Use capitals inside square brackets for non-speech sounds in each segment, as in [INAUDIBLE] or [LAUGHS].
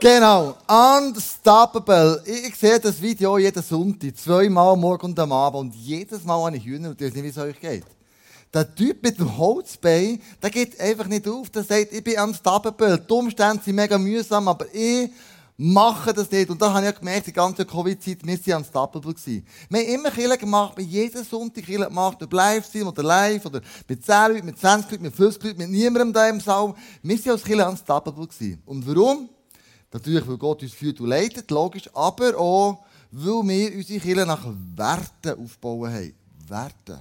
Genau, Unstoppable. Ich, ich sehe das Video jeden Sonntag, zweimal morgen und am Abend. Und jedes Mal habe ich Hühner und ich weiß nicht, wie es euch geht. Der Typ mit dem Holzbein, der geht einfach nicht auf. Der sagt, ich bin unstoppable. Die Umstände sind mega mühsam, aber ich mache das nicht. Und da habe ich gemerkt, die ganze Covid-Zeit, wir waren unstoppable. Gewesen. Wir haben immer Kille gemacht, wir haben jeden Sonntag Kille gemacht, ob live sind oder live, oder mit 10 Leuten, mit 20 Leuten, mit 50 Leuten, mit niemandem da im Saal. Wir waren als Kille unstoppable. Gewesen. Und warum? Natürlich, weil Gott uns führt und leitet, logisch, aber auch, weil wir unsere Kirche nach Werten aufbauen haben. Werte.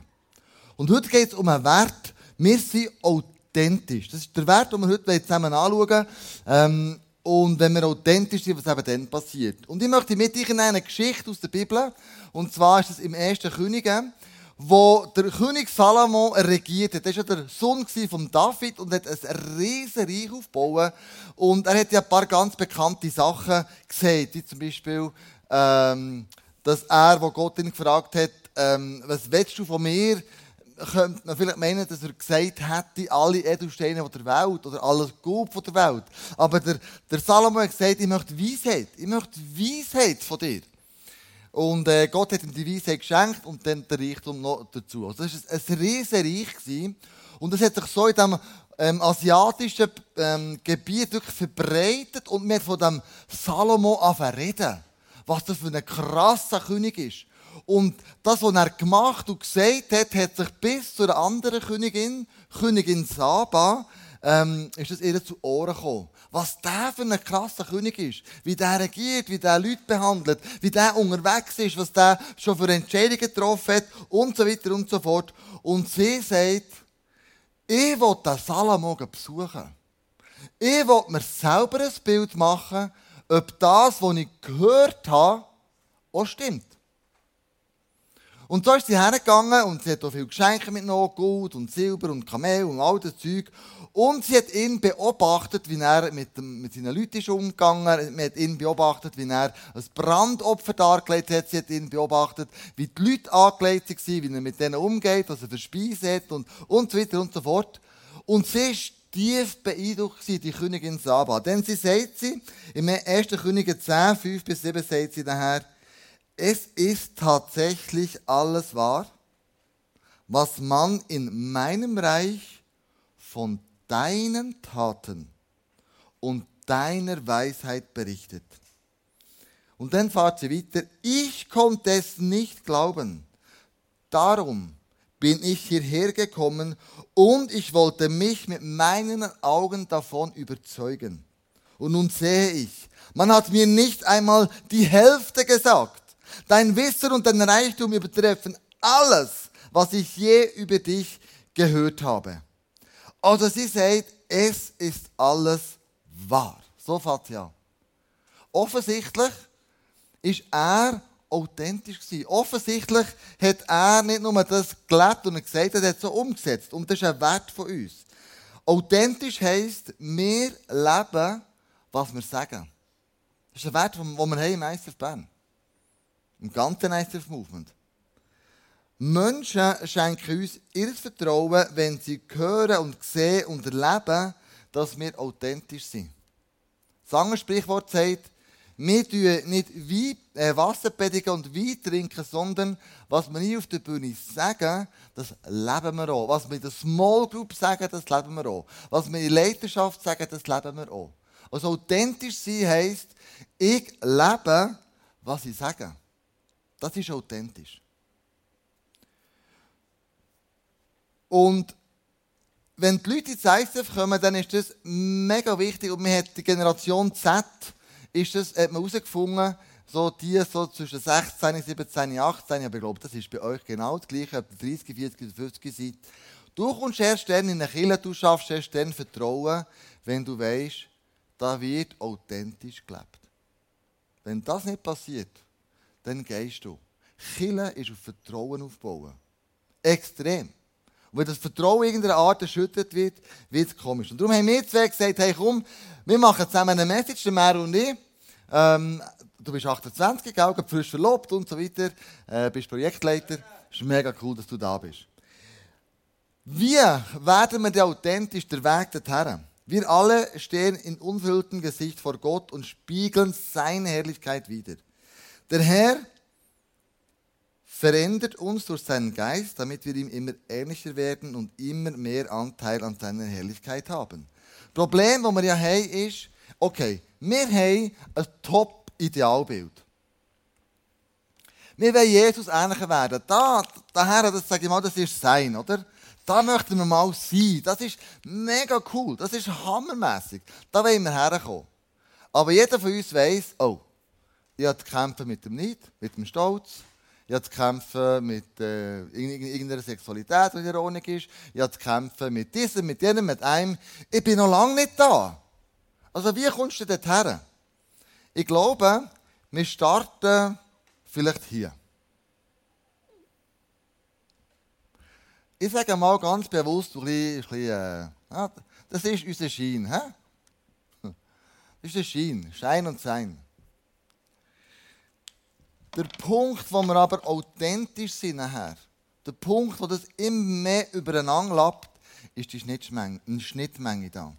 Und heute geht es um einen Wert. Wir sind authentisch. Das ist der Wert, den wir heute zusammen anschauen ähm, Und wenn wir authentisch sind, was eben dann passiert. Und ich möchte mit euch in eine Geschichte aus der Bibel. Und zwar ist es im 1. Könige wo der König Salomo regiert hat. Das war ja der Sohn von David und hat ein riesen Reich aufgebaut. Und er hat ja ein paar ganz bekannte Sachen gesehen, wie zum Beispiel, ähm, dass er, wo Gott ihn gefragt hat, ähm, was willst du von mir? könnte man vielleicht meinen, dass er gesagt hätte, alle Edelsteine der Welt oder alles Gut von der Welt. Aber der, der Salomo hat gesagt, ich möchte Weisheit. Ich möchte Weisheit von dir. Und äh, Gott hat ihm die Weisheit geschenkt und dann der Reichtum noch dazu. Also das war ein riesen Reich. Und es hat sich so in diesem ähm, asiatischen ähm, Gebiet wirklich verbreitet und wir von dem Salomo reden. Was das für ein krasser König ist. Und das, was er gemacht und gesagt hat, hat sich bis zu einer anderen Königin, Königin Saba, ähm, ist das ihr zu Ohren gekommen. Was der für ein krasser König ist. Wie der regiert, wie der Leute behandelt, wie der unterwegs ist, was der schon für Entscheidungen getroffen hat und so weiter und so fort. Und sie sagt, ich will den Salomo besuchen. Ich will mir selber ein Bild machen, ob das, was ich gehört habe, auch stimmt. Und so ist sie hergegangen und sie hat auch viele Geschenke mitgenommen, Gold und Silber und Kamel und all das Zeug. Und sie hat ihn beobachtet, wie er mit, dem, mit seinen Leuten ist umgegangen. Man hat ihn beobachtet, wie er ein Brandopfer dargelegt hat. Sie hat ihn beobachtet, wie die Leute angelegt waren, wie er mit denen umgeht, was er für Speise hat und, und so weiter und so fort. Und sie ist tief beeindruckt die Königin Saba. Denn sie sagt sie, im 1. Könige 10, 5 bis 7 sagt sie daher, es ist tatsächlich alles wahr, was man in meinem Reich von deinen Taten und deiner Weisheit berichtet. Und dann fahrt sie weiter, ich konnte es nicht glauben. Darum bin ich hierher gekommen und ich wollte mich mit meinen Augen davon überzeugen. Und nun sehe ich, man hat mir nicht einmal die Hälfte gesagt. Dein Wissen und dein Reichtum übertreffen alles, was ich je über dich gehört habe. Also sie sagt, es ist alles wahr. So fängt sie an. Offensichtlich ist er authentisch gewesen. Offensichtlich hat er nicht nur das gelebt und gesagt, er hat es so umgesetzt. Und das ist ein Wert von uns. Authentisch heisst, wir leben, was wir sagen. Das ist ein Wert, den wir haben im ICF Bern. Im ganzen ICF Movement. Menschen schenken uns ihr Vertrauen, wenn sie hören und sehen und erleben, dass wir authentisch sind. Das andere Sprichwort sagt, wir tun nicht äh, Wasser predigen und Wein trinken, sondern was wir hier auf der Bühne sagen, das leben wir auch. Was wir in der Small Group sagen, das leben wir auch. Was wir in der Leiterschaft sagen, das leben wir auch. Also authentisch sein heisst, ich lebe, was ich sage. Das ist authentisch. Und wenn die Leute ins ICF kommen, dann ist das mega wichtig. Und man hat die Generation Z, ist das, hat man herausgefunden, so die so zwischen 16, 17, 18, aber ich glaube, das ist bei euch genau das Gleiche, ob ihr 30, 40 50 seid. Du kommst erst dann in eine Kirche, du schaffst erst dann Vertrauen, wenn du weißt, da wird authentisch gelebt. Wenn das nicht passiert, dann gehst du. Kirche ist auf Vertrauen aufbauen. Extrem. Und wenn das Vertrauen irgendeiner Art erschüttert wird, wird es komisch. Und darum haben wir zwei gesagt, hey komm, wir machen zusammen eine Message, der Mer und ich. Ähm, du bist 28, gell, frisch verlobt und so weiter, äh, bist Projektleiter. Es ist mega cool, dass du da bist. Wie werden wir authentisch der Weg dorthin? Wir alle stehen in unverhülltem Gesicht vor Gott und spiegeln seine Herrlichkeit wider. Der Herr verändert uns durch seinen Geist, damit wir ihm immer ähnlicher werden und immer mehr Anteil an seiner Herrlichkeit haben. Problem, das wir ja haben, ist, okay, wir haben ein Top-Idealbild. Wir wollen Jesus ähnlicher werden. Da, daher, das sage ich mal, das ist sein, oder? Da möchten wir mal sein. Das ist mega cool. Das ist hammermäßig. Da wollen wir herkommen. Aber jeder von uns weiß, oh, ich habe zu kämpfen mit dem Neid, mit dem Stolz. Ich habe zu kämpfen mit äh, irgendeiner Sexualität, die ironisch ist. Ich habe zu kämpfen mit diesem, mit jenem, mit einem. Ich bin noch lange nicht da. Also wie kommst du dort her? Ich glaube, wir starten Vielleicht hier. Ich sage mal ganz bewusst, ein bisschen, ein bisschen, äh, das ist unser Schein. Hä? Das ist der Schein, Schein und Sein. Der Punkt, wo wir aber authentisch sind nachher, der Punkt, wo das immer mehr übereinander lappt, ist die Schnittmenge, eine Schnittmenge da.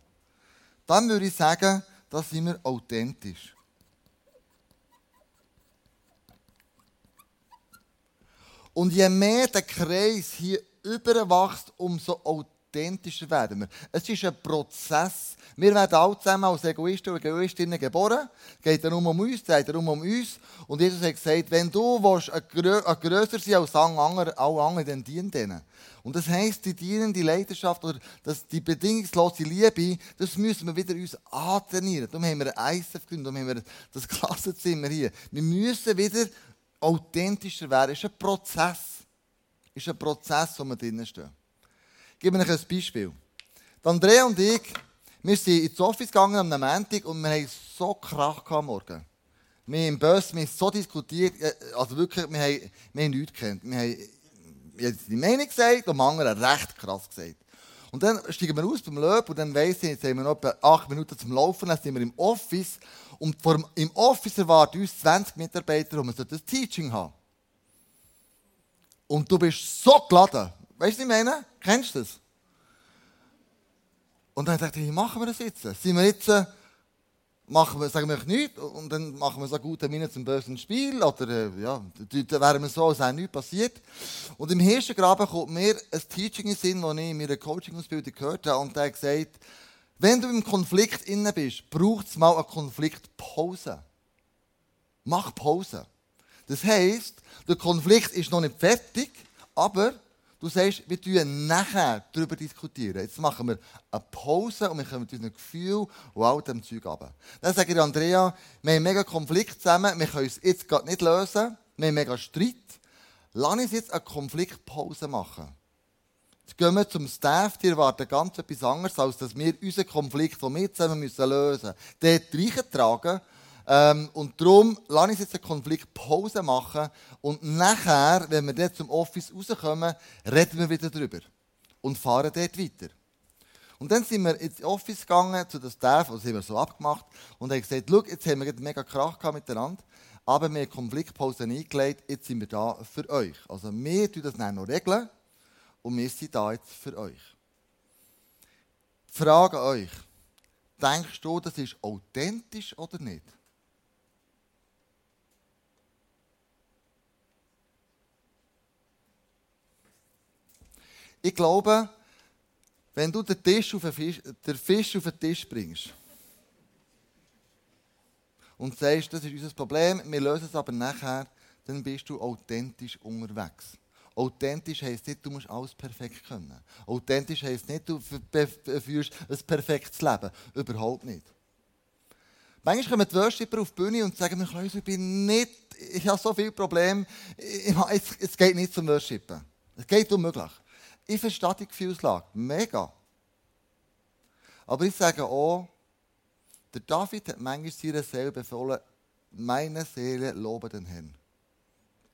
Dann würde ich sagen, da sind wir authentisch. Und je mehr der Kreis hier überwächst, umso authentischer werden wir. Es ist ein Prozess. Wir werden alle zusammen als Egoisten und Egoistinnen geboren. Es geht darum um uns, es geht darum um uns. Und Jesus hat gesagt, wenn du willst, ein grösser sein als alle anderen, dann dien denen. Und das heisst, die dienende Leidenschaft oder das, die bedingungslose Liebe, das müssen wir wieder uns antrainieren. Darum haben wir ein ISF gegründet, darum haben wir das Klassenzimmer hier. Wir müssen wieder authentischer werden. ist ein Prozess. ist ein Prozess, wo wir drinnen stehen. Gebe euch ein Beispiel. Andrea und ich, wir sind ins Office gegangen am Montag und wir haben so Krach am Morgen. Wir haben im Bus wir haben so diskutiert, äh, also wirklich, wir haben, wir haben nichts gekannt. Wir haben die Meinung gesagt und die anderen recht krass gesagt. Und dann steigen wir aus beim Löb und dann weiss ich, jetzt haben wir noch etwa acht Minuten zum Laufen, dann sind wir im Office und vor, im Office erwarten uns 20 Mitarbeiter, wir das Teaching haben. Und du bist so geladen. Weißt du, was ich meine? Kennst du das? Und dann dachte ich, wie machen wir das jetzt? Sind wir jetzt, äh, machen wir, sagen wir nichts und dann machen wir so gute Miene zum bösen Spiel oder äh, ja, dann wären wir so, als wäre nichts passiert. Und im Hirschengraben kommt mir ein Teaching in Sinn, das ich in meiner Coaching-Ausbildung gehört habe und der hat gesagt, wenn du im Konflikt inne bist, braucht es mal eine Konfliktpause. Mach Pause. Das heisst, der Konflikt ist noch nicht fertig, aber du sagst, wir diskutieren nachher darüber diskutieren. Jetzt machen wir eine Pause und wir kommen mit unserem Gefühl und all dem Zeug runter. Dann sage ich Andrea, wir haben einen mega Konflikt zusammen, wir können es jetzt gerade nicht lösen, wir haben mega Streit. Lass uns jetzt eine Konfliktpause machen. Jetzt gehen wir zum Staff, die erwarten ganz etwas anderes, als dass wir unseren Konflikt, den wir zusammen müssen lösen müssen, dort reintragen. Ähm, und darum lasse ich jetzt eine Konfliktpause machen und nachher, wenn wir dort zum Office rauskommen, reden wir wieder darüber und fahren dort weiter. Und dann sind wir ins Office gegangen, zu den Staff, also haben wir so abgemacht und haben gesagt, schau, jetzt haben wir mega Krach miteinander, aber wir haben Konfliktpause eingelegt, jetzt sind wir da für euch. Also wir tun das dann noch regeln und wir sind da jetzt für euch. Die Frage euch, denkst du, das ist authentisch oder nicht? Ich glaube, wenn du den, Tisch auf den, Fisch, den Fisch auf den Tisch bringst und sagst, das ist unser Problem, wir lösen es aber nachher, dann bist du authentisch unterwegs. Authentisch heisst nicht, du musst alles perfekt können. Authentisch heisst nicht, du führst ein perfektes Leben. Überhaupt nicht. Manchmal kommen die Worshipper auf die Bühne und sagen mir, ich bin nicht, ich habe so viele Probleme, es geht nicht zum Worshipen. Es geht unmöglich. Ich verstehe die Gefühlslage, mega. Aber ich sage auch, der David hat manchmal seiner Seele befohlen, meine Seele lobe den Herrn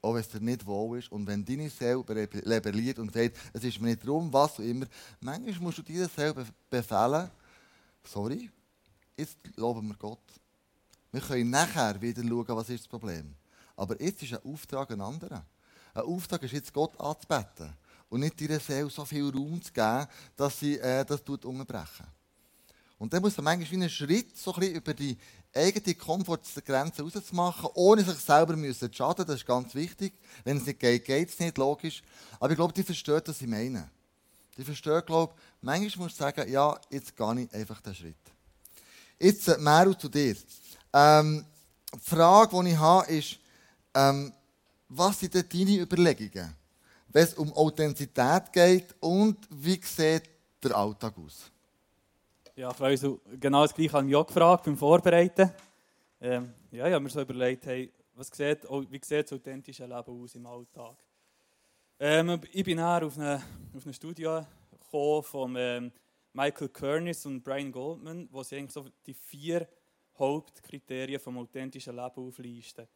auch wenn es dir nicht wohl ist. Und wenn deine Seele rebelliert und sagt, es ist mir nicht darum, was auch immer, manchmal musst du dir selber befehlen, sorry, jetzt loben wir Gott. Wir können nachher wieder schauen, was ist das Problem. Aber jetzt ist ein Auftrag ein anderer. Ein Auftrag ist jetzt Gott anzubeten und nicht deiner Seele so viel Raum zu geben, dass sie äh, das unterbrechen. Und dann muss man manchmal wie einen Schritt so ein bisschen über die eigene Komfortgrenze rauszumachen, ohne sich selber zu schaden. Das ist ganz wichtig. Wenn es nicht geht, geht es nicht, logisch. Aber ich glaube, die verstehen, was ich meine. Die verstehen, glaube ich, manchmal muss du sagen, ja, jetzt gehe ich einfach den Schritt. Jetzt, äh, Meru, zu dir. Ähm, die Frage, die ich habe, ist, ähm, was sind denn deine Überlegungen, wenn es um Authentizität geht und wie sieht der Alltag aus? Ja, Frau so genau das Gleiche habe ich gefragt beim Vorbereiten. Ähm, ja, ich habe mir so überlegt, hey, was sieht, wie sieht das authentische Leben aus im Alltag? Ähm, ich bin nachher auf eine, auf eine Studie gekommen von ähm, Michael Kernis und Brian Goldman, wo sie eigentlich so die vier Hauptkriterien vom authentischen Leben auflisten.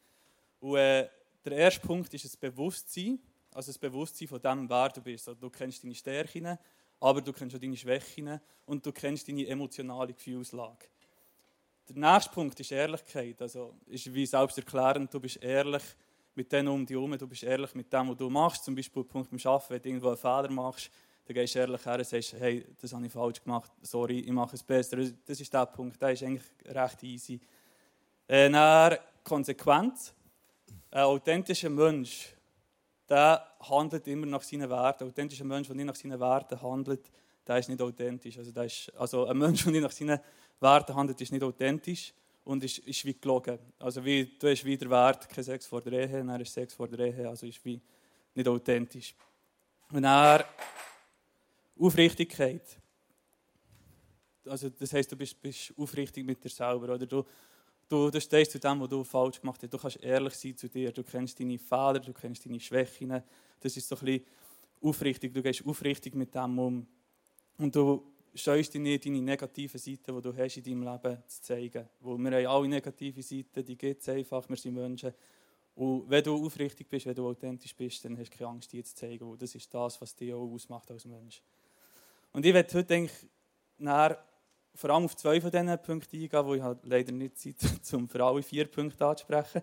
Und äh, der erste Punkt ist das Bewusstsein, also das Bewusstsein von dem, wer du bist. Du kennst deine Stärken, aber du kennst auch deine Schwächen und du kennst deine emotionale Gefühlslage. Der nächste Punkt ist Ehrlichkeit. Also ist wie selbsterklärend, du bist ehrlich mit denen um dich herum, du bist ehrlich mit dem, was du machst. Zum Beispiel Punkt beim Arbeiten, wenn du irgendwo einen Fehler machst, dann gehst du ehrlich her und sagst, hey, das habe ich falsch gemacht, sorry, ich mache es besser. Das ist der Punkt, der ist eigentlich recht easy. Äh, dann Konsequenz. Ein authentischer Mensch, der handelt immer nach seinen Werten. Authentischer Mensch, der nicht nach seinen Werten handelt, der ist nicht authentisch. Also, ist, also ein Mensch, der nicht nach seinen Werten handelt, ist nicht authentisch und ist, ist wie gelogen. Also wie, du hast wieder Wert, kein Sex vor der Ehe, dann ist Sex vor der Ehe, also ist wie nicht authentisch. Und dann Aufrichtigkeit. Also das heisst, du bist, bist aufrichtig mit dir selber. Oder du, du, du stehst zu dem, was du falsch gemacht hast. Du kannst ehrlich sein zu dir. Du kennst deine Fehler, du kennst deine Schwächen. Das ist so ein bisschen aufrichtig. Du gehst aufrichtig mit dem um. Und du scheust dich nicht, deine negativen Seiten, die du hast in deinem Leben zu zeigen. Weil wir haben alle negative Seiten, die gibt es einfach. Wir sind Menschen. Und wenn du aufrichtig bist, wenn du authentisch bist, dann hast du keine Angst, die zu zeigen. Weil das ist das, was dich auch ausmacht als Mensch. Und ich werde heute eigentlich vor allem auf zwei von diesen Punkten eingehen, wo ich halt leider nicht Zeit [LAUGHS] habe, um für alle vier Punkte anzusprechen.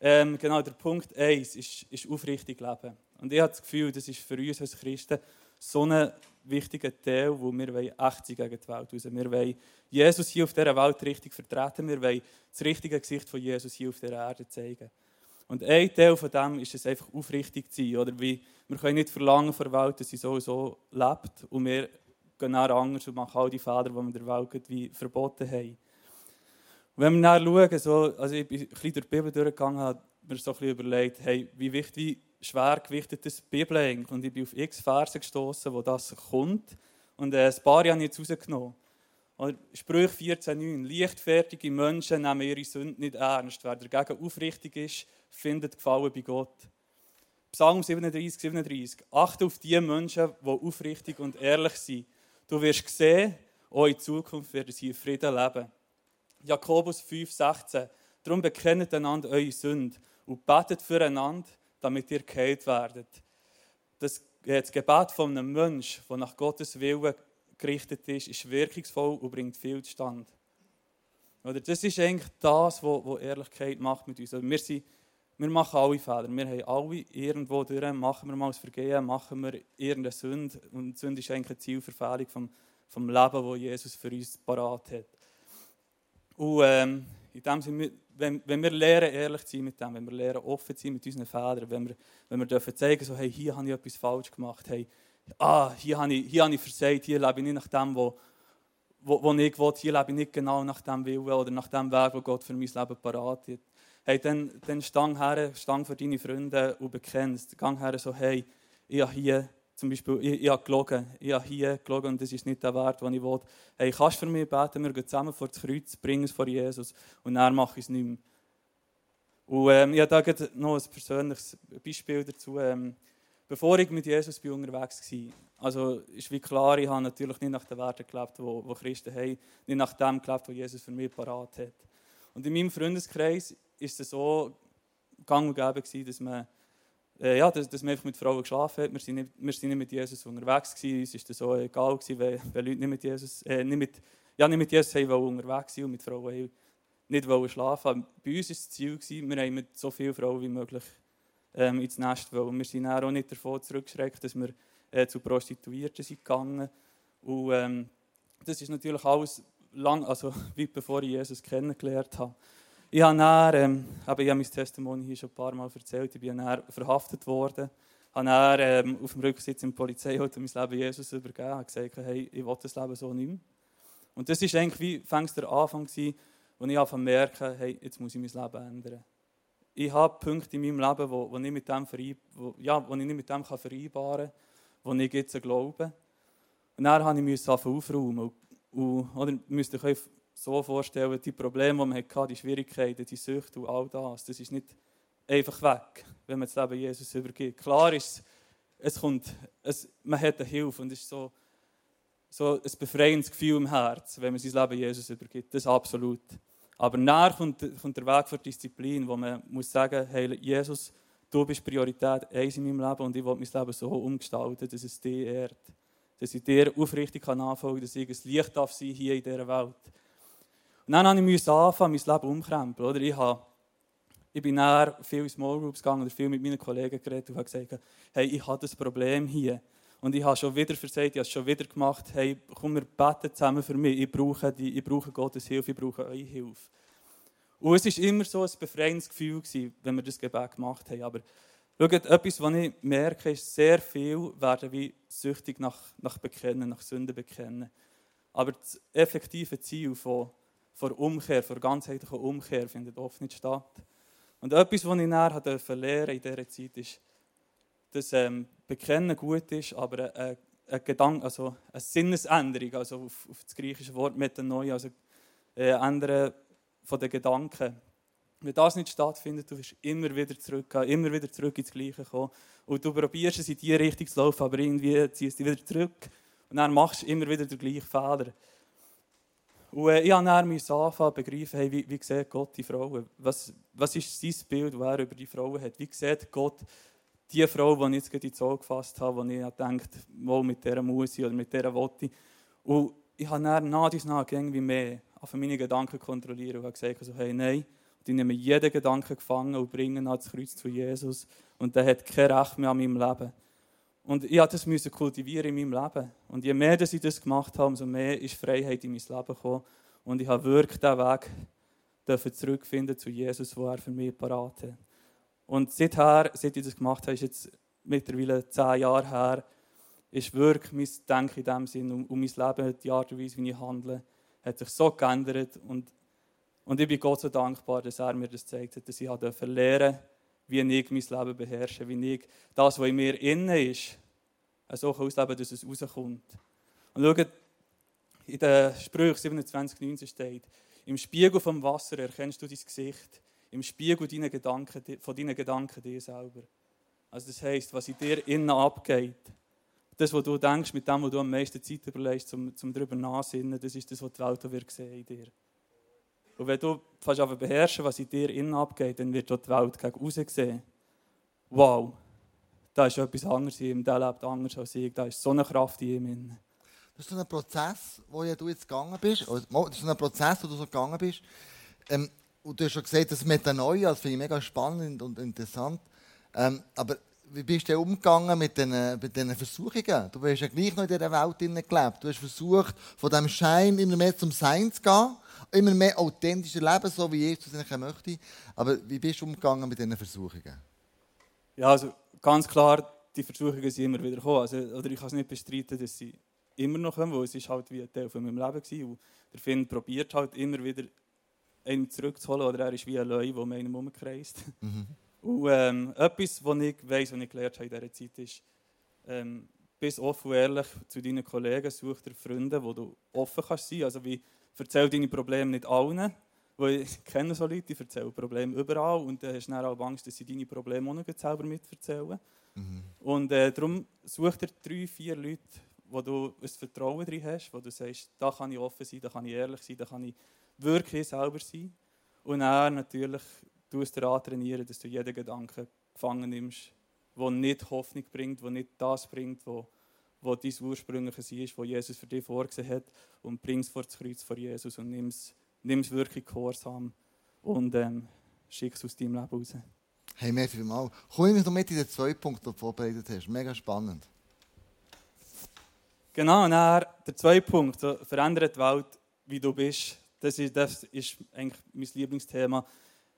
Ähm, genau, der Punkt 1 ist, ist aufrichtig leben. Und ich habe das Gefühl, das ist für uns als Christen so ein wichtiger Teil, wo wir echt sein gegen die Welt raus. Wir wollen Jesus hier auf dieser Welt richtig vertreten. Wir wollen das richtige Gesicht von Jesus hier auf dieser Erde zeigen. Und ein Teil von dem ist es einfach aufrichtig zu sein. Oder wie, wir können nicht verlangen von der Welt, dass sie so so lebt. Und wir gehen dann anders und machen all die Fehler, die wir der Welt wie verboten haben. Und wenn wir dann schauen, so, also ich bin ein bisschen durch die Bibel durchgegangen, habe mir so ein bisschen überlegt, hey, wie wichtig, wie schwer gewichtet ist die Bibel eigentlich? Und ich bin auf x Verse gestoßen, wo das kommt. Und äh, ein paar habe ich jetzt rausgenommen. Sprüche 14,9. Leichtfertige Menschen nehmen ihre Sünden nicht ernst. Wer dagegen aufrichtig ist, findet Gefallen bei Gott. Psalm 37, 37. Achte auf die Menschen, die aufrichtig und ehrlich sind. Du wirst sehen, auch in Zukunft werden sie in Frieden leben. Jakobus 5, 16. Darum bekennt einander eure Sünden und betet füreinander, damit ihr geheilt werdet. Das, das Gebet von einem Menschen, der nach Gottes Willen gerichtet ist, ist wirkungsvoll und bringt viel Stand. Oder das ist eigentlich das, was Ehrlichkeit macht mit uns. Also wir, sind, wir machen alle Fehler. Wir haben alle irgendwo durch, machen wir mal das Vergehen, machen wir irgendeine Sünde. Und Sünde ist eigentlich eine Zielverfehlung vom, vom Leben, das Jesus für uns parat hat. Und ähm, in dem Sinne, wenn, wenn wir lernen, ehrlich zu sein mit dem, wenn wir lernen, offen zu sein mit unseren Fehlern, wenn wir, wenn wir dürfen zeigen, so, hey, hier habe ich etwas falsch gemacht, hey, ah, hier habe ich, hier habe ich versagt, hier lebe ich nicht nach dem, wo, wo, wo ich will, hier lebe ich nicht genau nach dem Willen oder nach dem Weg, wo Gott für mein Leben parat hat. Hey, dann, dann stang her, stang für deine Freunde und bekennst. Gang her so, hey, ich habe hier zum Beispiel, ich, ich habe gelogen, ich habe hier gelogen und das ist nicht der Wert, den ich will. Hey, kannst du für mich beten, wir gehen zusammen vor das Kreuz, bringen es vor Jesus und dann mache ich es nicht mehr. Und ähm, ich habe da noch ein persönliches Beispiel dazu. Ähm, bevor ich mit Jesus bin unterwegs war, also ist wie klar, ich habe natürlich nicht nach den Werten gelebt, die Christen haben, nicht nach dem gelebt, was Jesus für mich parat hat. Und in meinem Freundeskreis ist es so gang und gäbe dass man äh, ja, dass, dass man einfach mit Frauen geschlafen hat. Wir sind nicht, wir sind nicht mit Jesus unterwegs gewesen. Uns war das so egal, gewesen, wenn, wenn Leute nicht mit Jesus, äh, nicht mit, ja, nicht mit Jesus haben unterwegs sind und mit Frauen nicht wollen schlafen. Bei uns war das Ziel, gewesen, wir haben mit so vielen Frauen wie möglich ähm, ins Nest wollen. Wir sind auch nicht davon zurückgeschreckt, dass wir äh, zu Prostituierten sind gegangen. Und ähm, das ist natürlich alles lang, also [LAUGHS] weit bevor ich Jesus kennengelernt habe. Ich habe, dann, ähm, ich habe mein Testimony hier schon ein paar Mal erzählt. Ich bin dann verhaftet worden. Ich habe dann, ähm, auf dem Rücksitz im Polizeiauto mein Leben Jesus übergeben und gesagt, hey, ich will das Leben so nicht mehr. Und das war eigentlich wie fängst der Anfang, gewesen, wo ich anfange merken, hey, jetzt muss ich mein Leben ändern. Ich habe Punkte in meinem Leben, wo, wo, ich, ja, ich nicht mit dem vereinbaren kann, wo ich jetzt glaube. Und dann musste ich aufräumen. Und, und, oder müsst ihr so vorstellen, die Probleme, die man hatte, die Schwierigkeiten, die Sucht und all das, das ist nicht einfach weg, wenn man das Leben Jesus übergibt. Klar ist es, kommt, es, man hat eine Hilfe und es ist so, so ein befreiendes Gefühl im Herz, wenn man sein Leben Jesus übergibt. Das ist absolut. Aber nach kommt, kommt der Weg für Disziplin, wo man muss sagen, hey Jesus, du bist Priorität eins in meinem Leben und ich will mein Leben so umgestalten, dass es dir ehrt. Dass ich dir aufrichtig nachfolgen kann, dass ich ein Licht darf sein hier in dieser Welt. Dann musste ich anfangen, mein Leben umkrempeln. Oder? Ich, habe, ich bin näher viel in Small Groups gegangen oder viel mit meinen Kollegen geredet und habe gesagt, hey, ich habe das Problem hier. Und ich habe schon wieder versagt, ich habe es schon wieder gemacht, hey, komm, wir beten zusammen für mich. Ich brauche, die, ich brauche Gottes Hilfe, ich brauche eure Hilfe. Und es war immer so ein befreiendes Gefühl, gewesen, wenn wir das Gebet gemacht haben. Aber schaut, etwas, was ich merke, ist, sehr viel werden wie süchtig nach, nach Bekennen, nach Sünden bekennen. Aber das effektive Ziel von vor Umkehr, vor ganzheitlicher Umkehr findet oft nicht statt. Und etwas, was ich näher lernen in dieser Zeit, ist, dass ähm, Bekennen gut ist, aber eine, eine, Gedanke, also eine Sinnesänderung, also auf, auf das griechische Wort Metanoia, also äh, Ändern von den Gedanken. Wenn das nicht stattfindet, du wirst immer wieder zurückgehen, immer wieder zurück ins Gleiche kommen. Und du probierst es in die Richtung zu laufen, aber irgendwie ziehst du dich wieder zurück. Und dann machst du immer wieder den gleichen Fehler. Und äh, ich musste dann anfangen begreifen, hey, wie, wie sieht Gott die Frauen? Was, was ist sein Bild, das er über die Frauen hat? Wie sieht Gott die Frau, die ich jetzt gerade ins Auge gefasst habe, die ich gedacht habe, mit dieser muss ich oder mit dieser wollte Und ich habe dann nach dies nach irgendwie mehr auf meine Gedanken kontrolliert und habe gesagt, also, hey, nein, und ich nehme jeden Gedanken gefangen und bringe ihn ans Kreuz zu Jesus. Und der hat kein Recht mehr an meinem Leben. Und ich musste das kultivieren in meinem Leben. Und je mehr dass ich das gemacht habe, umso mehr ist Freiheit in mein Leben gekommen. Und ich habe wirklich diesen Weg zurückfinden zu Jesus, wo er für mich parat hat. Und seither, seit ich das gemacht habe, ist jetzt mittlerweile zehn Jahre her, ist wirklich mein Denken in dem Sinn und mein Leben, die Art und Weise, wie ich handle, hat sich so geändert. Und, und ich bin Gott so dankbar, dass er mir das gezeigt hat, dass ich lernen durfte, wie ich mein Leben beherrsche, wie ich das, was in mir innen ist, so ausleben dass es rauskommt. Und schaut, in den Sprüchen 27,19 steht, im Spiegel vom Wasser erkennst du dein Gesicht, im Spiegel deiner Gedanken, von deinen Gedanken dir selber. Also das heisst, was in dir innen abgeht, das, was du denkst, mit dem, was du am meisten Zeit überlegst, um, um darüber nachzusinnen, das ist das, was die Welt wird sehen in dir. Und wenn du fast aber beherrschen, was in dir innen abgeht, dann wird die Welt gegen raus sehen. Wow, da ist etwas anderes in ihm, der lebt anders als ich, da ist so eine Kraft in ihm. Das ist so ein Prozess, wo du jetzt gegangen bist. Das ist so ein Prozess, wo du so gegangen bist. Ähm, und du hast schon gesagt, das Metanoia, das finde ich mega spannend und interessant. Ähm, aber wie bist du umgegangen mit diesen, mit diesen Versuchungen? Du hast ja gleich noch in dieser Welt gelebt. Du hast versucht, von diesem Schein immer mehr zum Sein zu gehen, immer mehr authentischer leben, so wie Jesus es möchte. Aber wie bist du umgegangen mit diesen Versuchungen? Ja, also ganz klar, die Versuchungen sind immer wieder gekommen. Also, oder ich kann es nicht bestreiten, dass sie immer noch kommen, weil es ist halt wie ein Teil von meinem Leben war. Und der Finn probiert halt immer wieder, einen zurückzuholen. Oder er ist wie ein Löwe, der um einen herumkreist. Mhm. Und ähm, etwas, was ich weiss, was ich gelernt habe in dieser Zeit, ist, ähm, bist offen und ehrlich zu deinen Kollegen, such dir Freunde, wo du offen kannst sein. Also wie, erzähl deine Probleme nicht allen, weil ich [LAUGHS] kenne so Leute, die erzählen Probleme überall und dann hast du dann auch Angst, dass sie deine Probleme auch noch selber miterzählen. Mhm. Und äh, darum such dir drei, vier Leute, wo du ein Vertrauen drin hast, wo du sagst, da kann ich offen sein, da kann ich ehrlich sein, da kann ich wirklich selber sein. Und dann natürlich du es dir antrainieren, dass du jeden Gedanken gefangen nimmst, der nicht Hoffnung bringt, der nicht das bringt, wo, wo dein ursprüngliches ist, was Jesus für dich vorgesehen hat, und bring es vor das Kreuz vor Jesus und nimm es, nimm es wirklich gehorsam und ähm, schick es aus deinem Leben raus. Hey, merci vielmals. Komm ich noch mit in den zweiten Punkt, den du vorbereitet hast. Mega spannend. Genau, und dann, der zweite Punkt, verändert die Welt wie du bist. Das ist, das ist eigentlich mein Lieblingsthema.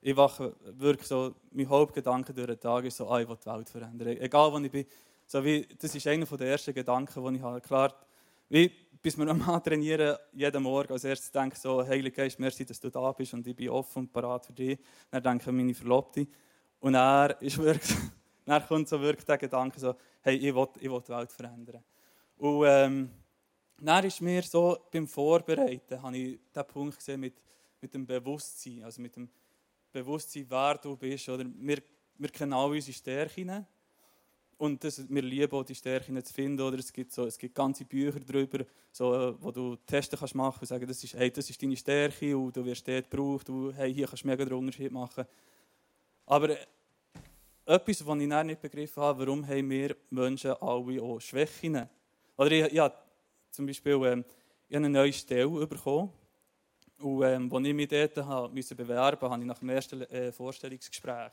Ich wache wirklich so, mein Hauptgedanke durch den Tag ist so, ah, ich will die Welt verändern. Egal, wo ich bin. So wie, das ist einer der ersten Gedanken, die ich habe. Klar, wie, bis wir am trainieren, jeden Morgen als erstes denke ich so, Heiliger Geist, merci, dass du da bist und ich bin offen und parat für dich. Dann denke ich an meine Verlobte. Und er ist wirklich, [LAUGHS] dann kommt so wirklich der Gedanke so, hey, ich will, ich will die Welt verändern. Und ähm, dann ist mir so, beim Vorbereiten, habe ich den Punkt gesehen mit, mit dem Bewusstsein, also mit dem Bewusstsein, wer du bist. Oder wir, wir kennen alle unsere Stärken und das, wir lieben auch die Stärken zu finden. Oder es, gibt so, es gibt ganze Bücher darüber, so, wo du Testen kannst machen und sagen, das ist, hey, das ist deine Stärke und du wirst dort gebraucht und hey, hier kannst du mega den Unterschied machen. Aber etwas, was ich nicht begriffen habe, warum haben wir Menschen alle auch Schwächen? Oder ich, ich zum Beispiel ähm, ich habe eine neue Stelle bekommen. Und ähm, als ich mich dort habe, musste bewerben musste, ich nach dem ersten äh, Vorstellungsgespräch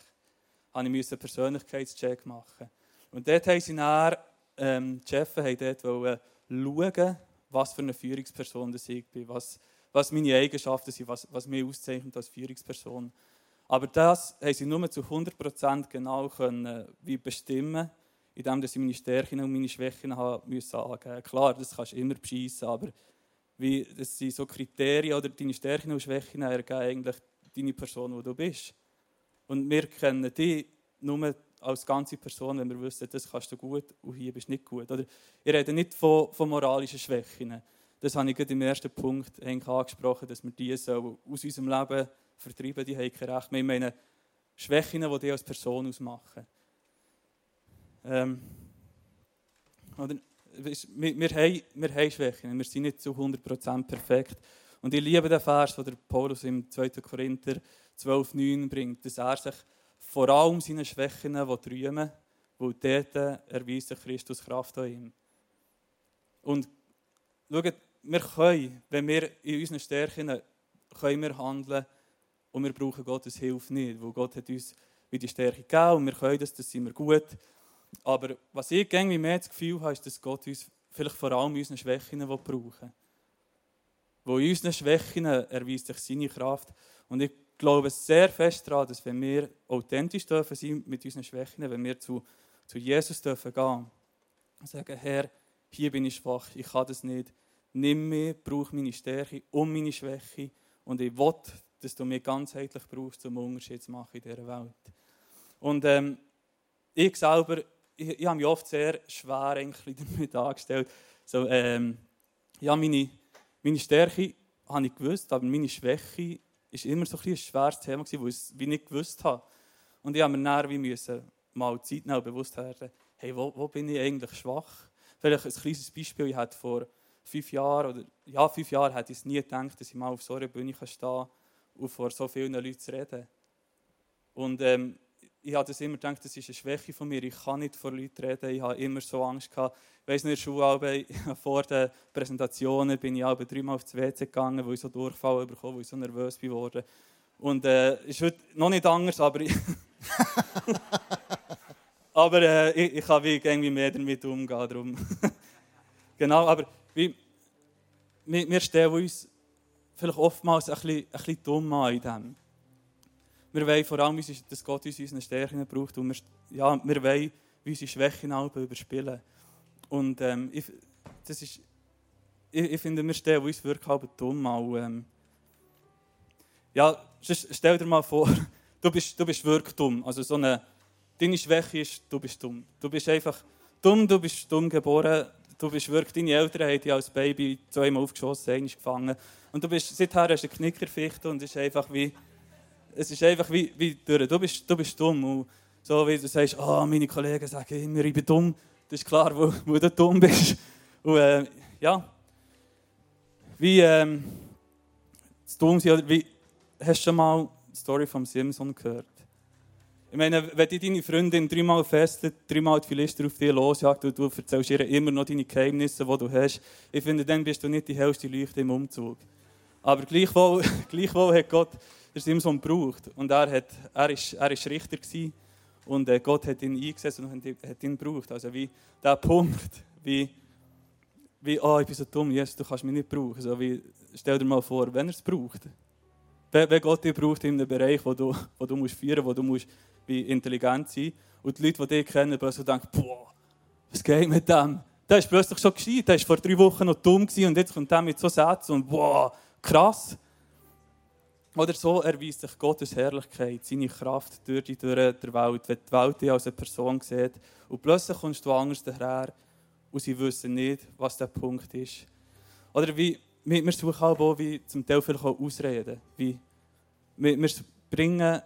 habe ich einen Persönlichkeitscheck machen. Und dort haben sie dann, ähm, die Chefs haben dort wollen schauen, was für eine Führungsperson das ich bin, was, was meine Eigenschaften sind, was, was mich auszeichnet als Führungsperson. Aber das haben sie nur zu 100% genau können, wie bestimmen indem sie meine Stärken und meine Schwächen haben müssen angeben. Klar, das kannst du immer beschissen, aber wie, das sind so Kriterien oder deine Stärken und Schwächen ergeben eigentlich deine Person, die du bist. Und wir kennen dich nur als ganze Person, wenn wir wissen, das kannst du gut und hier bist du nicht gut. Oder ich rede nicht von, von moralischen Schwächen. Das habe ich im ersten Punkt angesprochen, dass wir die aus unserem Leben vertreiben, die haben kein Recht mehr. Ich meine, Schwächen, die dich als Person ausmachen. Ähm, oder, wir, wir, haben, Schwächen, wir sind nicht zu 100% perfekt. Und ich liebe den Vers, den Paulus im 2. Korinther 12,9 bringt, dass er sich vor allem seine Schwächen rühmen weil dort erweist Christus Kraft an ihm. Und schaut, wir können, wenn wir in unseren Stärken können wir handeln und wir brauchen Gottes Hilfe nicht, weil Gott hat uns wie die Stärke gegeben und wir können das, das sind wir gut. Aber was ich irgendwie mehr das Gefühl habe, ist, dass Gott uns vielleicht vor allem in unseren Schwächen brauchen Wo in unseren Schwächen erweist sich seine Kraft. Und ich glaube sehr fest daran, dass wenn wir authentisch dürfen sein mit unseren Schwächen, wenn wir zu, zu Jesus dürfen gehen und sagen, Herr, hier bin ich schwach, ich kann das nicht, nimm mich, brauche meine Stärke und meine Schwäche und ich will, dass du mich ganzheitlich brauchst, um einen Unterschied zu machen in dieser Welt. Und ähm, ich selber, ich, ich habe mich oft sehr schwer eigentlich damit [LAUGHS] angestellt. So, ähm, ja, meine, meine Stärke habe ich gewusst, aber meine Schwäche ist immer so ein, ein schweres Thema weil ich nicht gewusst habe. Und ich habe mir dann wie mal Zeit nehmen bewusst werden, hey, wo, wo bin ich eigentlich schwach? Vielleicht ein kleines Beispiel, ich hatte vor fünf Jahren, oder ja, fünf Jahren hätte ich es nie gedacht, dass ich mal auf so einer Bühne stehen kann und vor so vielen Leuten reden. Und ähm, ich habe das immer gedacht, das ist eine Schwäche von mir. Ich kann nicht vor Leuten reden. Ich habe immer so Angst gehabt. Ich weiss nicht, in der Schule, [LAUGHS] vor den Präsentationen bin ich auch dreimal aufs WC gegangen, weil ich so Durchfall bekommen weil ich so nervös geworden Und es äh, ist heute noch nicht anders, aber ich, [LAUGHS] aber äh, ich, ich kann wie irgendwie mehr damit umgehen. Darum. [LAUGHS] genau, aber wie, wir, wir stellen uns vielleicht oftmals ein bisschen, ein bisschen dumm an in dem. Wir wollen vor allem, dass Gott uns unsere Stärken braucht und wir, ja, wir wollen unsere Schwächen überspielen. Und ähm, ich, das ist, ich, ich, finde, wir stellen uns wirklich halb dumm. Ähm, ja, stell dir mal vor, [LAUGHS] du bist, du bist wirklich dumm. Also so eine, deine Schwäche ist, du bist dumm. Du bist einfach dumm, du bist dumm geboren. Du bist wirklich, deine Eltern haben dich als Baby zweimal aufgeschossen, einmal gefangen. Und du bist, seither hast du eine Knickerfichte und es ist einfach wie es ist einfach wie, wie durch. Du bist, du bist dumm. Und so wie du sagst, oh, meine Kollegen sagen immer, ich bin dumm. Das ist klar, wo, wo du dumm bist. Und äh, ja, wie ähm, das dumm sein, oder wie, hast du schon mal die Story vom Simpson gehört? Ich meine, wenn die deine Freundin dreimal festet, dreimal die Philister auf dich losjagt und du erzählst ihr immer noch deine Geheimnisse, die du hast, ich finde, dann bist du nicht die hellste Leuchte im Umzug. Aber gleichwohl, [LAUGHS] gleichwohl hat Gott der Simson braucht. Und er, hat, er, ist, er ist Richter gewesen, und äh, Gott hat ihn eingesetzt und hat ihn gebraucht. Also wie der Punkt, wie, wie oh, ich bin so dumm, Jesus, du kannst mich nicht brauchen. So wie, stell dir mal vor, wenn er es braucht. Wenn Gott dich braucht in einem Bereich, wo du, wo du musst führen musst, wo du musst wie intelligent sein und die Leute, die dich kennen, plötzlich denken, boah, was geht mit dem? Der ist plötzlich schon gescheit, der war vor drei Wochen noch dumm und jetzt kommt der mit so Sätzen und boah, krass. Oder so erweist sich Gottes Herrlichkeit, seine Kraft durch die Türen der Welt, wenn die Welt dich als eine Person sieht. Und plötzlich kommst du anders daher und sie wissen nicht, was der Punkt ist. Oder wie, wir suchen auch wie zum Teil vielleicht auch Ausreden. Wie, wir, wir bringen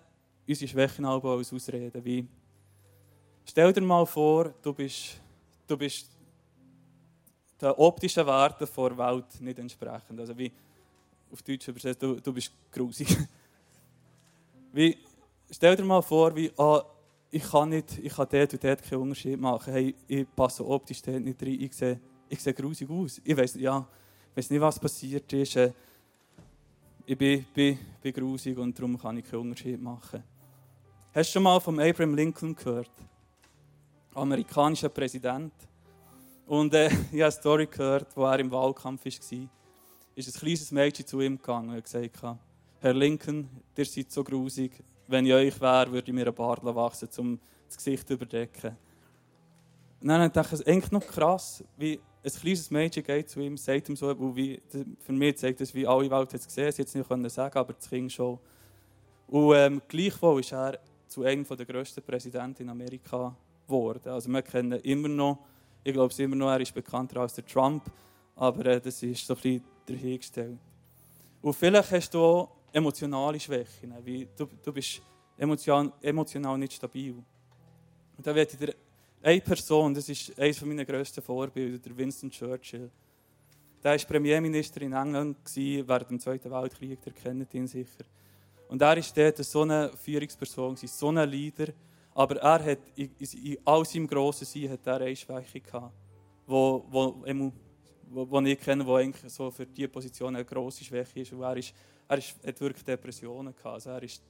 unsere Schwächen auch als Ausreden. Wie, stell dir mal vor, du bist, du bist den optischen Werten der Welt nicht entsprechend. Also wie, auf Deutsch übersetzt, du, du bist grusig. [LAUGHS] wie, stell dir mal vor, wie, ah, ich kann nicht, ich kann dort und dort keinen Unterschied machen. Hey, ich passe optisch dort nicht rein, ich sehe, ich sehe grusig aus. Ich weiß ja, nicht, was passiert ist. Äh, ich bin, bin, bin grusig und darum kann ich keinen Unterschied machen. Hast du schon mal von Abraham Lincoln gehört? Amerikanischer Präsident. Und äh, [LAUGHS] ich habe eine Story gehört, wo er im Wahlkampf war ist ein kleines Mädchen zu ihm gegangen und hat gesagt, Herr Lincoln, ihr seid so grusig, wenn ich euch wäre, würde ich mir einen Bart wachsen, um das Gesicht zu überdecken. Und dann dachte ich, eigentlich noch krass, wie ein kleines Mädchen geht zu ihm, sagt ihm so, wie, für mich zeigt das, wie alle Welt es gesehen, sie jetzt nicht können sagen, aber das Kind schon. Und ähm, gleichwohl ist er zu einem der grössten Präsidenten in Amerika geworden. Also wir kennen immer noch, ich glaube es immer noch, er ist bekannter als der Trump, aber äh, das ist so ein bisschen dahingestellt. Und vielleicht hast du auch emotionale Schwächen, wie du, du bist emotional, emotional nicht stabil. Und da ich dir eine Person, das ist eines meiner grössten Vorbilder, der Winston Churchill. Der war Premierminister in England während dem Zweiten Weltkrieg, der kennt ihn sicher. Und er war dort so eine Führungsperson, so ein Leader, aber er hat in, in all seinem grossen Sein hat er eine Schwäche gehabt, wo, wo die ich kenne, die eigentlich so für diese Position eine grosse Schwäche ist. Er, ist, er ist, hat wirklich Depressionen gehabt. Also er ist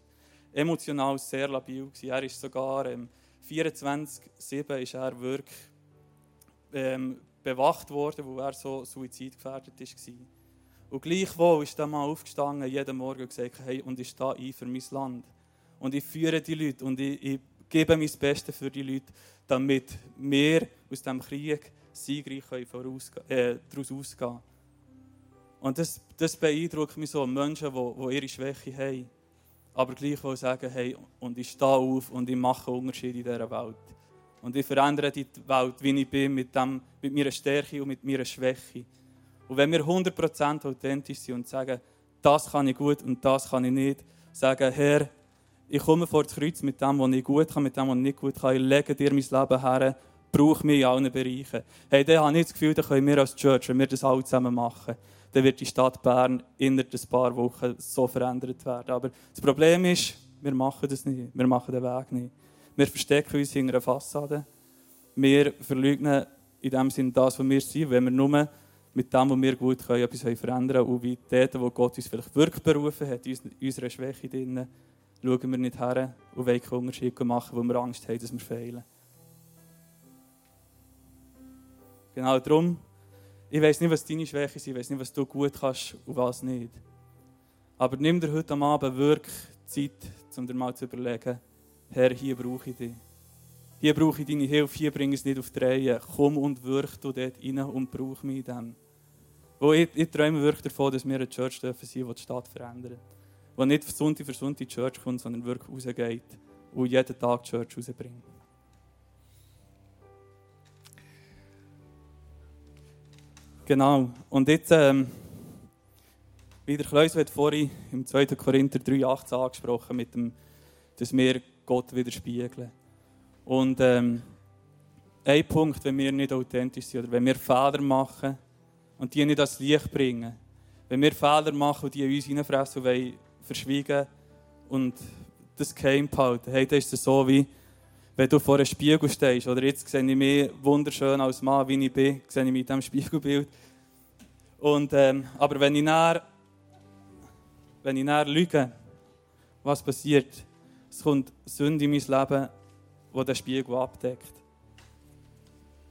emotional sehr labil gewesen. Er ist sogar ähm, 24/7 ist er wirklich ähm, bewacht worden, wo er so suizidgefährdet war. Und gleichwohl ist er mal aufgestanden, jeden Morgen und gesagt, hey, und ich stehe ein für mein Land. Und ich führe die Leute und ich, ich gebe mein Bestes für die Leute, damit wir aus diesem Krieg siegreich äh, daraus ausgehen Und das, das beeindruckt mich so, Menschen, die, ihre Schwäche haben, aber gleichwohl sagen, hey, und ich stehe auf und ich mache Unterschied in dieser Welt. Und ich verändere die Welt, wie ich bin, mit, dem, mit meiner Stärke und mit meiner Schwäche. Und wenn wir 100% authentisch sind und sagen, das kann ich gut und das kann ich nicht, sagen, Herr, ich komme vor das Kreuz mit dem, was ich gut kann, mit dem, was ich nicht gut kann. Ich lege dir mein Leben her braucht mich in allen Bereichen. Hey, dann habe ich das Gefühl, dann können wir als Church, wenn wir das alle zusammen machen, dann wird die Stadt Bern innerhalb ein paar Wochen so verändert werden. Aber das Problem ist, wir machen das nicht. Wir machen den Weg nicht. Wir verstecken uns hinter einer Fassade. Wir verleugnen in dem Sinne das, was wir sind, wenn wir nur mit dem, was wir gut können, etwas verändern können. Und wie dort, wo Gott uns vielleicht wirklich berufen hat, in unserer Schwäche drin, schauen wir nicht her und wollen keinen Unterschied machen, wo wir Angst haben, dass wir fehlen. Genau darum, ich weiß nicht, was deine Schwächen sind, ich weiß nicht, was du gut kannst und was nicht. Aber nimm dir heute Abend wirklich Zeit, um dir mal zu überlegen, Herr, hier brauche ich dich. Hier brauche ich deine Hilfe, hier bringe ich es nicht auf die. Komm und wirk du dort rein und brauche mich in dem. Wo ich, ich träume wirklich davon, dass wir eine Church dürfen sein, die die Stadt verändert. Die nicht Sonntag für Sonntag Church kommt, sondern wirklich rausgeht und jeden Tag die Church rausbringt. Genau. Und jetzt, ähm, wie der Kleus hat vorhin im 2. Korinther 3,18 angesprochen, mit dem, dass wir Gott widerspiegeln. Und ähm, ein Punkt, wenn wir nicht authentisch sind oder wenn wir Fehler machen und die nicht ans Licht bringen, wenn wir Fehler machen und die uns hineinfressen und verschwiegen und das geheim behalten, hey, dann ist es so wie, wenn du vor einem Spiegel stehst, oder jetzt sehe ich mich wunderschön als Mann, wie ich bin, sehe ich mich in diesem Spiegelbild. Und, ähm, aber wenn ich näher, wenn ich näher lüge, was passiert? Es kommt Sünde in mein Leben, die den Spiegel abdeckt.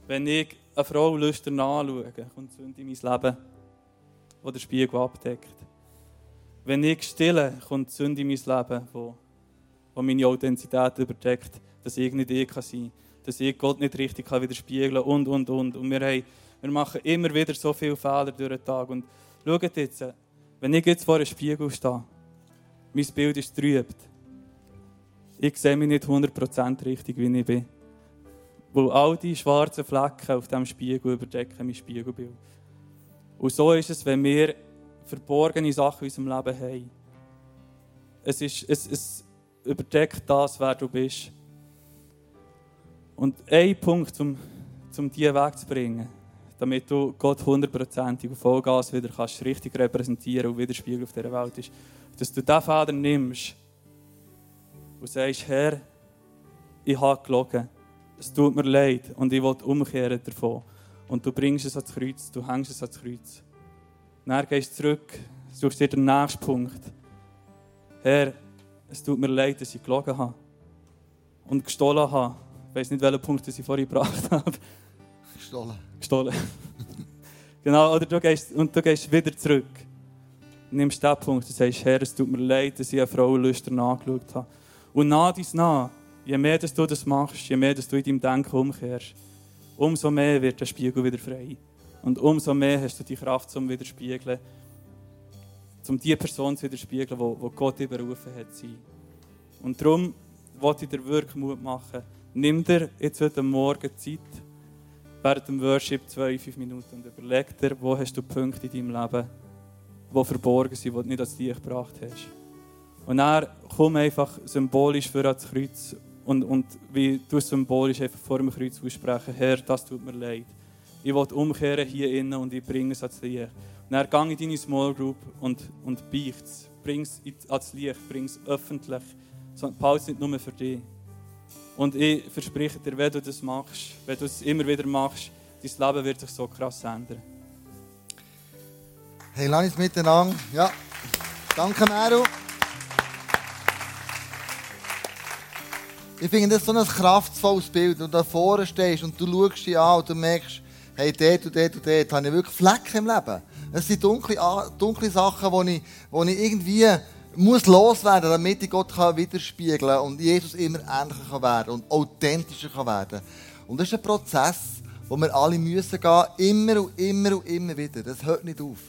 Wenn ich eine Frau lüstern anschaue, kommt Sünde in mein Leben, der der Spiegel abdeckt. Wenn ich stille, kommt die Sünde in mein Leben, wo meine Authentizität überdeckt, dass ich nicht ich kann sein kann, dass ich Gott nicht richtig kann widerspiegeln und, und, und. Und wir, haben, wir machen immer wieder so viele Fehler durch den Tag. Und schaut jetzt, wenn ich jetzt vor einem Spiegel stehe, mein Bild ist trübt. Ich sehe mich nicht 100% richtig, wie ich bin. Weil all die schwarzen Flecken auf diesem Spiegel überdecken mein Spiegelbild. Und so ist es, wenn wir verborgene Sachen in unserem Leben haben. Es, ist, es, es überdeckt das, wer du bist. Und ein Punkt, um, um diese wegzubringen, damit du Gott hundertprozentig auf Vollgas wieder kannst richtig repräsentieren und widerspiegeln auf dieser Welt ist, dass du diesen Vater nimmst und sagst, Herr, ich habe gelogen, es tut mir leid und ich will umkehren davon. Und du bringst es ans Kreuz, du hängst es ans Kreuz. Dann gehst du zurück, suchst dir den nächsten Punkt. Herr, es tut mir leid, dass ich gelogen habe und gestohlen habe. Ich weiß nicht, welchen Punkt ich vorhin gebracht [LAUGHS] habe. Gestohlen. Gestohlen. [LAUGHS] genau, oder du gehst, und du gehst wieder zurück. Nimmst den Punkt und sagst, Herr, es tut mir leid, dass ich eine Frau lüstern angeschaut habe. Und nach dies nach, je mehr dass du das machst, je mehr dass du in deinem Denken umkehrst, umso mehr wird der Spiegel wieder frei. Und umso mehr hast du die Kraft zum Widerspiegeln, um die Person zu widerspiegeln, wo Gott berufen hat. Und darum wollte ich dir wirklich Mut machen. Nimm dir jetzt heute Morgen Zeit, während dem Worship zwei, fünf Minuten und überleg dir, wo hast du Punkte in deinem Leben, die verborgen sind, die du nicht ans Licht gebracht hast. Und dann komm einfach symbolisch für das Kreuz und, und wie du symbolisch einfach vor dem Kreuz aussprechen, Herr, das tut mir leid. Ich will umkehren hier innen und ich bringe es ans Licht. Und dann geh in deine Small Group und, und beicht es. Bring es ans Licht, bring es öffentlich. Behalte es nicht nur für dich. Und ich verspreche dir, wenn du das machst, wenn du es immer wieder machst, dein Leben wird sich so krass ändern. Hey, lass uns miteinander. Ja, danke, Meru. Ich finde das so ein kraftvolles Bild. Wenn du da vorne stehst und du schaust dich an und du merkst, hey, dort und dort und dort habe ich wirklich Flecken im Leben. Es sind dunkle, dunkle Sachen, die ich, ich irgendwie muss loswerden, damit ich Gott kann widerspiegeln kann und Jesus immer ähnlicher kann werden und authentischer kann werden. Und das ist ein Prozess, wo wir alle müssen gehen, immer und immer und immer wieder. Das hört nicht auf.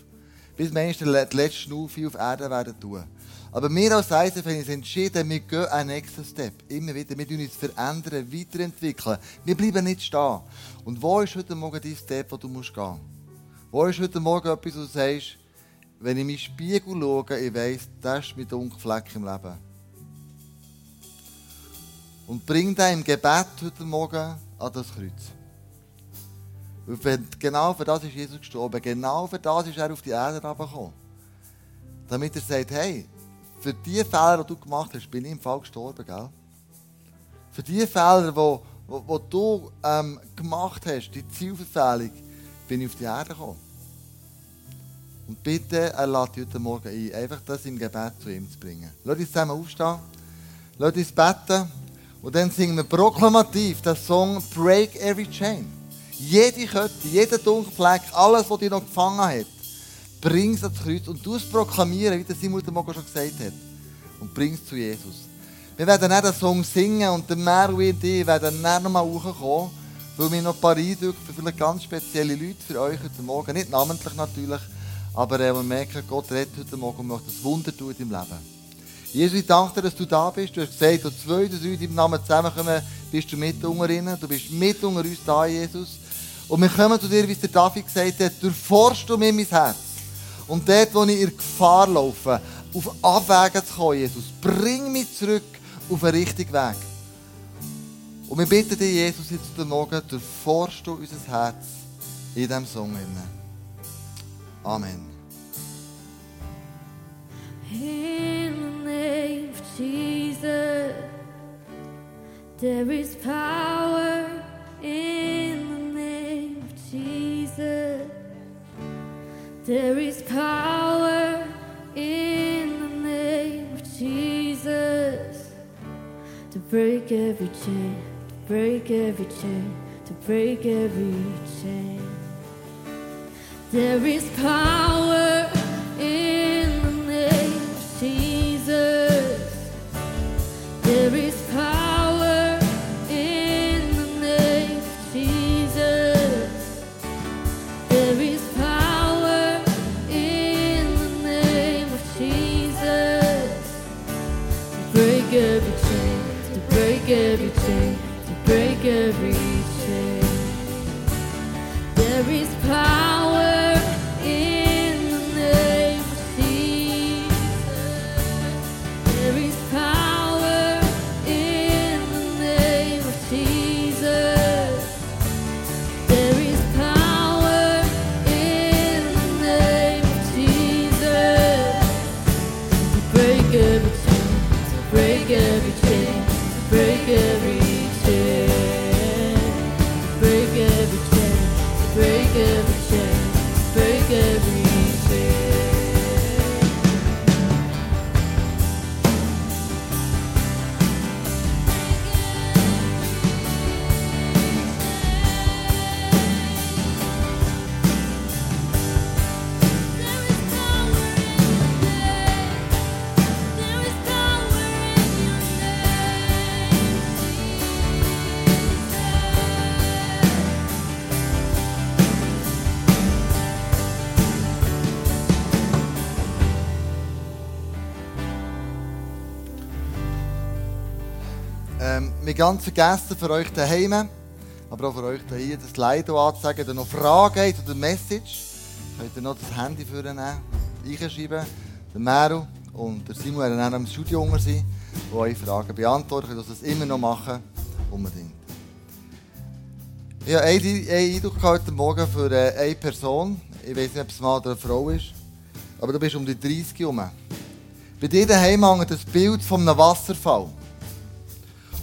Bis Menschen die letzte Schnufe auf Erde werden tun. Aber wir als ISF haben uns entschieden, wir gehen einen nächsten Step. Immer wieder. Wir uns verändern, weiterentwickeln. Wir bleiben nicht stehen. Und wo ist heute Morgen dein Step, wo du musst gehen musst? Wo ist heute Morgen etwas, wo du sagst, wenn ich in meinen Spiegel schaue, ich weiss, das ist mein dunkler Fleck im Leben. Und bring den im Gebet heute Morgen an das Kreuz. Und genau für das ist Jesus gestorben. Genau für das ist er auf die Erde gekommen. Damit er sagt, hey, für die Fehler, die du gemacht hast, bin ich im Fall gestorben, gell? Für die Fehler, die, die, die du ähm, gemacht hast, die Zielverfehlung, bin ich auf die Erde gekommen. Und bitte, er lädt heute Morgen ein, einfach das im Gebet zu ihm zu bringen. Lass uns zusammen aufstehen, lass uns beten und dann singen wir proklamativ den Song Break Every Chain. Jede Kette, jeder Dunkelfleck, alles, was dich noch gefangen hat, bring es ans Kreuz und du es proklamieren, wie der Simon Morgen schon gesagt hat. Und bring es zu Jesus. Wir werden dann den Song singen und der Meru und ich werden dann nochmal hochkommen, weil wir noch ein paar Eindrücke für vielleicht ganz spezielle Leute für euch heute Morgen, nicht namentlich natürlich, aber äh, wir merken, Gott redet heute Morgen und möchte das Wunder tun in deinem Leben. Jesus, ich danke dir, dass du da bist. Du hast gesagt, wenn zwei oder drei deinem Namen zusammenkommen, bist du mit unter ihnen. Du bist mit unter uns da, Jesus. Und wir kommen zu dir, wie es der David gesagt hat, durchforschst du mir mein Herz. Und dort, wo ich in Gefahr laufe, auf Abwägen zu kommen, Jesus, bring mich zurück auf den richtigen Weg. Und wir bitten dich, Jesus, jetzt heute Morgen, durchforschst du unser Herz in diesem Song. Amen. In the name of Jesus, there is power in the name of Jesus. There is power in the name of Jesus to break every chain, to break every chain, to break every chain. There is power in the name of Jesus. There is power in the name of Jesus. There is power in the name of Jesus. To break every chain, to break every chain. Ähm, wir ganz vergessen für euch daheim, aber auch für euch hier das Slido anzuzeigen. Wenn ihr noch Fragen habt oder Message, könnt ihr noch das Handy vornehmen, einschreiben. Der Meru und der Simon werden dann im Studio unter sein, die eure Fragen beantworten. Ihr könnt das immer noch machen, unbedingt. Ich habe einen Eindruck heute Morgen für äh, eine Person. Ich weiß nicht, ob es ein Mann oder eine Frau ist. Aber du bist um die 30 herum. Bei dir daheim hängt das Bild von einem Wasserfall.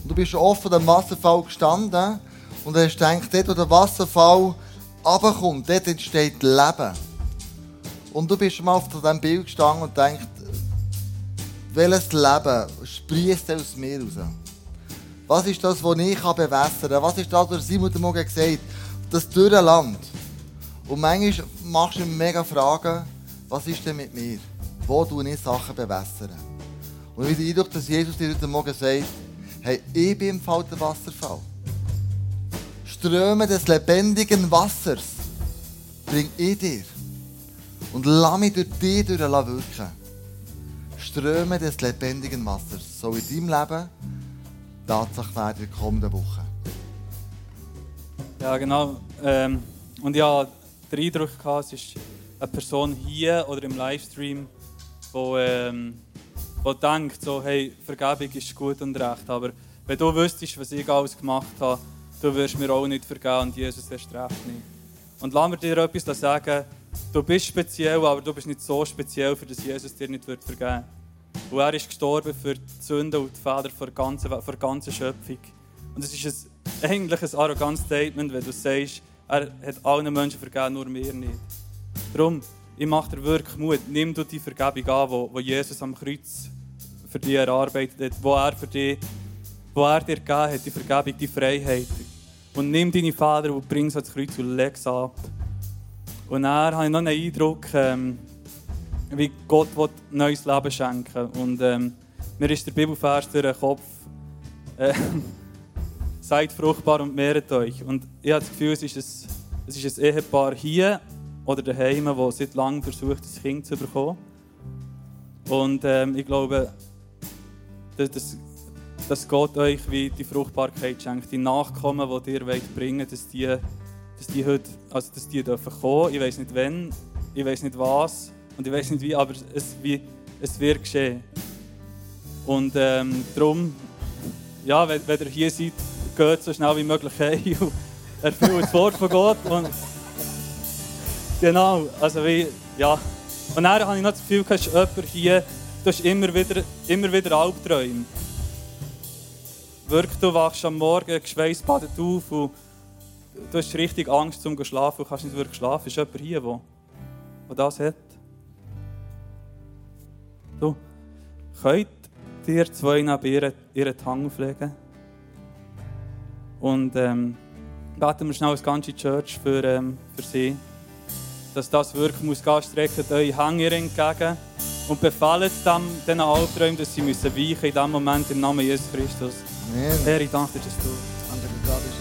Und du bist vor dem Wasserfall gestanden und hast gedacht, dort, wo der Wasserfall runterkommt, dort entsteht Leben. Und du bist mal auf diesem Bild gestanden und denkst, welches Leben sprießt aus mir raus? Was ist das, was ich bewässern kann? Was ist das, was Simon heute Morgen gesagt hat? Das dürre Land. Und manchmal machst du mir mega Fragen, was ist denn mit mir? Wo tue ich Sachen bewässern? Und ich habe den Eindruck, dass Jesus dir heute Morgen sagt, hey, ich bin im Fall der Wasserfall. Ströme des lebendigen Wassers bring ich dir. Und lass mich durch dich durch wirken. Ströme des lebendigen Wassers soll in deinem Leben Tatsache werden in der kommenden Woche. Ja, genau. Ähm, und hatte den Eindruck, gehabt, es ist eine Person hier oder im Livestream, die ähm, wo denkt, so, hey, Vergebung ist gut und recht, aber wenn du wüsstest, was ich alles gemacht habe, du wirst mir auch nicht vergeben und Jesus erst recht nicht. Und lass mir dir etwas sagen, du bist speziell, aber du bist nicht so speziell, für das Jesus dir nicht wird vergeben Und er ist gestorben für die Sünden und die Fehler der ganzen, der ganzen Schöpfung. Und es ist ein, eigentlich ein arrogantes Statement, wenn du sagst, er hat allen Menschen vergeben, nur mir nicht. Darum, ich mache dir wirklich Mut. Nimm du die Vergebung an, wo, wo Jesus am Kreuz für dich erarbeitet hat, wo er, für dich, wo er dir gegeben hat, die Vergebung, die Freiheit. Und nimm deine Vater und bring sie ans Kreuz und leg sie ab. Und habe ich noch einen Eindruck, ähm, wie Gott will neues Leben schenken Und ähm, mir ist der Bibelvers durch den Kopf. Äh, [LAUGHS] Seid fruchtbar und mehret euch. Und ich habe das Gefühl, es ist ein, es ist ein Ehepaar hier oder daheim, das seit langem versucht, ein Kind zu bekommen. Und ähm, ich glaube, dass, dass, dass Gott euch wie die Fruchtbarkeit schenkt, die Nachkommen, die ihr wollt bringen dass die, dass die heute, also dass die dürfen kommen. Ich weiß nicht wann, ich weiß nicht was und ich weiß nicht wie, aber es, wie, es wird geschehen. Und ähm, darum, ja, wenn, wenn ihr hier seid, geht so schnell wie möglich heim und erfüllt das Wort von Gott. Und genau, also wie, ja. Und dann habe ich noch das Gefühl, du hast jemanden hier, du hast immer wieder, immer wieder Albträume. Wirklich, du wachst am Morgen geschweißbadet auf und du hast richtig Angst zum schlafen und kannst nicht wirklich schlafen. Ist jemand hier, der, der das hat? Du, könnt ihr zwei neben ihren, ihren Hang pflegen? Und ähm, beten wir schnell als ganze Church für, ähm, für sie. Dass das wirklich muss gehen, streckt eure Hänge ihr entgegen und befehlt diesen Albträumen, dass sie müssen weichen in diesem Moment im Namen Jesus Christus. Amen. Herr, ich danke dir, dass du Danke, dass